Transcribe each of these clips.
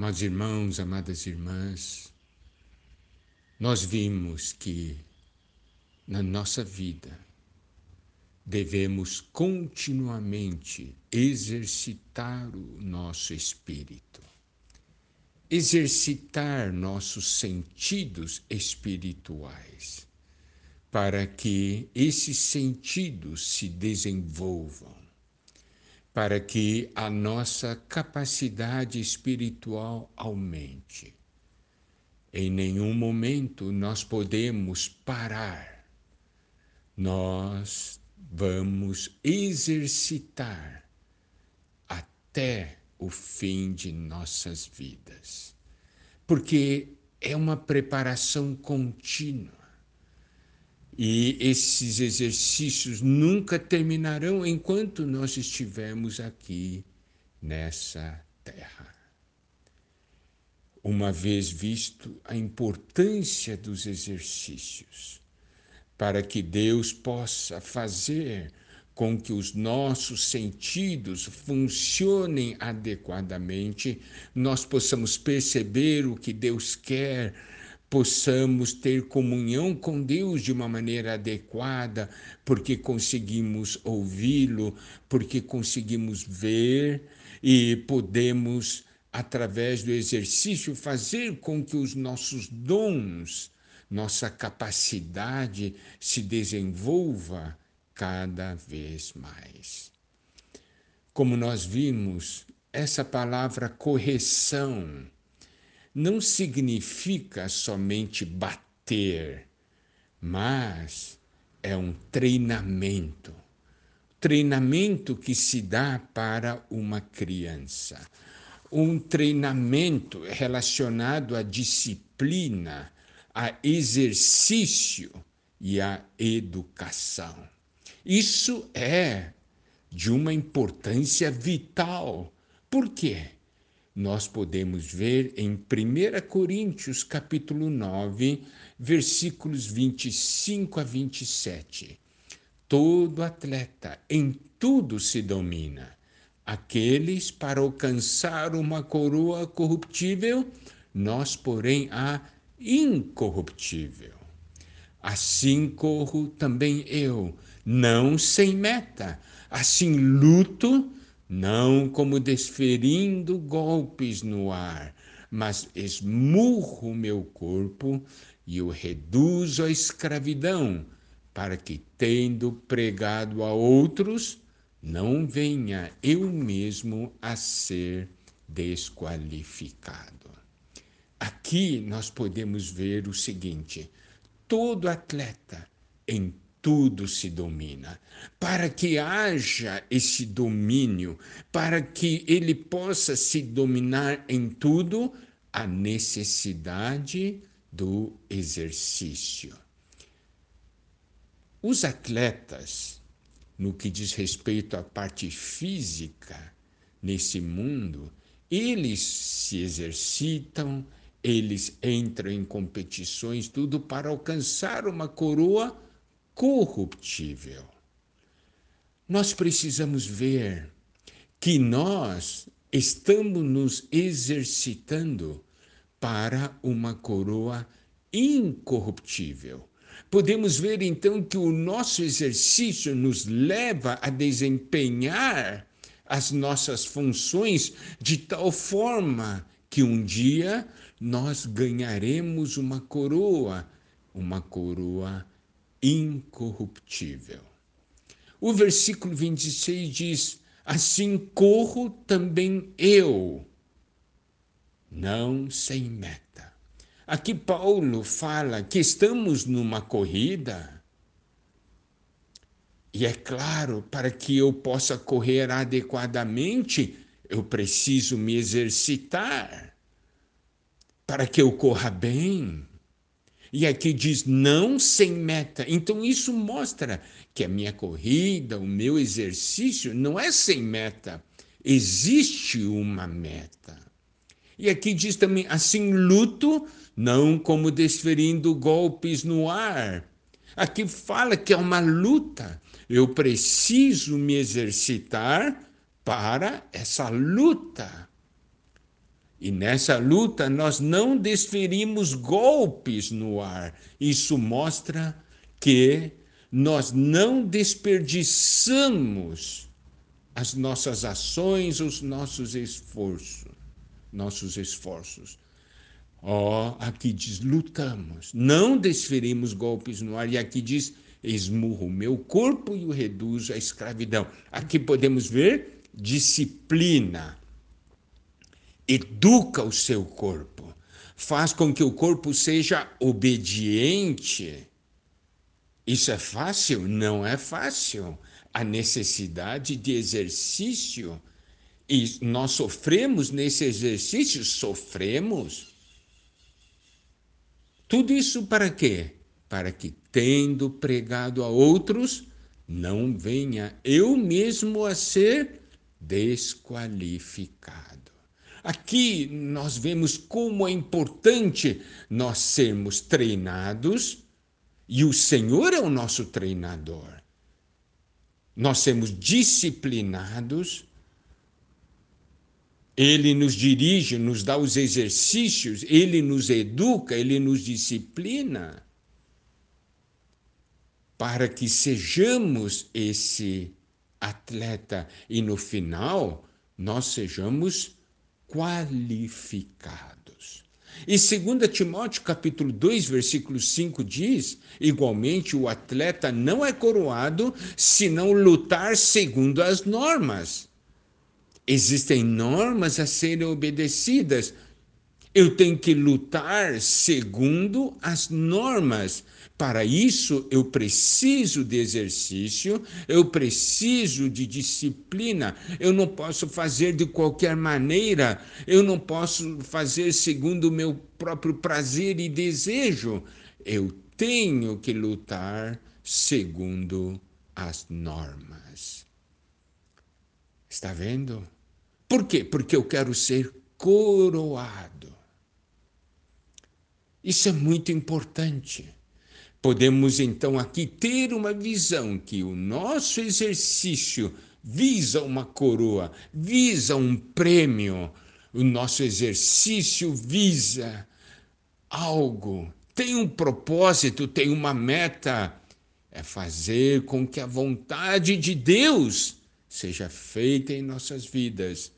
Amados irmãos, amadas irmãs, nós vimos que na nossa vida devemos continuamente exercitar o nosso espírito, exercitar nossos sentidos espirituais, para que esses sentidos se desenvolvam, para que a nossa capacidade espiritual aumente. Em nenhum momento nós podemos parar. Nós vamos exercitar até o fim de nossas vidas. Porque é uma preparação contínua. E esses exercícios nunca terminarão enquanto nós estivermos aqui nessa terra. Uma vez visto a importância dos exercícios, para que Deus possa fazer com que os nossos sentidos funcionem adequadamente, nós possamos perceber o que Deus quer, possamos ter comunhão com Deus de uma maneira adequada, porque conseguimos ouvi-lo, porque conseguimos ver e podemos, através do exercício, fazer com que os nossos dons nossa capacidade se desenvolva cada vez mais. Como nós vimos, essa palavra correção não significa somente bater, mas é um treinamento. Treinamento que se dá para uma criança. Um treinamento relacionado à disciplina, a exercício e a educação. Isso é de uma importância vital. Por quê? Nós podemos ver em 1 Coríntios capítulo 9, versículos 25 a 27. Todo atleta em tudo se domina. Aqueles para alcançar uma coroa corruptível, nós, porém, a incorruptível. Assim corro também eu, não sem meta. Assim luto, não como desferindo golpes no ar, mas esmurro meu corpo e o reduzo à escravidão, para que, tendo pregado a outros, não venha eu mesmo a ser desqualificado. Aqui nós podemos ver o seguinte: todo atleta em tudo se domina. Para que haja esse domínio, para que ele possa se dominar em tudo, a necessidade do exercício. Os atletas, no que diz respeito à parte física nesse mundo, eles se exercitam, eles entram em competições, tudo para alcançar uma coroa corruptível. Nós precisamos ver que nós estamos nos exercitando para uma coroa incorruptível. Podemos ver então que o nosso exercício nos leva a desempenhar as nossas funções de tal forma que um dia nós ganharemos uma coroa, uma coroa incorruptível. O versículo 26 diz: Assim corro também eu, não sem meta. Aqui Paulo fala que estamos numa corrida. E é claro, para que eu possa correr adequadamente, eu preciso me exercitar para que eu corra bem. E aqui diz não sem meta. Então isso mostra que a minha corrida, o meu exercício não é sem meta. Existe uma meta. E aqui diz também assim luto, não como desferindo golpes no ar. Aqui fala que é uma luta. Eu preciso me exercitar para essa luta. E nessa luta nós não desferimos golpes no ar. Isso mostra que nós não desperdiçamos as nossas ações, os nossos esforços, nossos esforços. Ó, oh, aqui diz lutamos, não desferimos golpes no ar e aqui diz esmurro o meu corpo e o reduzo à escravidão. Aqui podemos ver disciplina. Educa o seu corpo, faz com que o corpo seja obediente. Isso é fácil? Não é fácil. A necessidade de exercício. E nós sofremos nesse exercício? Sofremos. Tudo isso para quê? Para que, tendo pregado a outros, não venha eu mesmo a ser desqualificado. Aqui nós vemos como é importante nós sermos treinados e o Senhor é o nosso treinador. Nós sermos disciplinados, Ele nos dirige, nos dá os exercícios, Ele nos educa, Ele nos disciplina, para que sejamos esse atleta e no final nós sejamos qualificados. E 2 Timóteo capítulo 2, versículo 5 diz: igualmente o atleta não é coroado se não lutar segundo as normas. Existem normas a serem obedecidas. Eu tenho que lutar segundo as normas. Para isso, eu preciso de exercício, eu preciso de disciplina. Eu não posso fazer de qualquer maneira, eu não posso fazer segundo o meu próprio prazer e desejo. Eu tenho que lutar segundo as normas. Está vendo? Por quê? Porque eu quero ser coroado. Isso é muito importante. Podemos então aqui ter uma visão que o nosso exercício visa uma coroa, visa um prêmio, o nosso exercício visa algo, tem um propósito, tem uma meta, é fazer com que a vontade de Deus seja feita em nossas vidas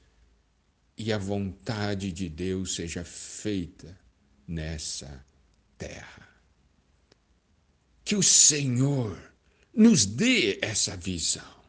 e a vontade de Deus seja feita nessa terra que o Senhor nos dê essa visão.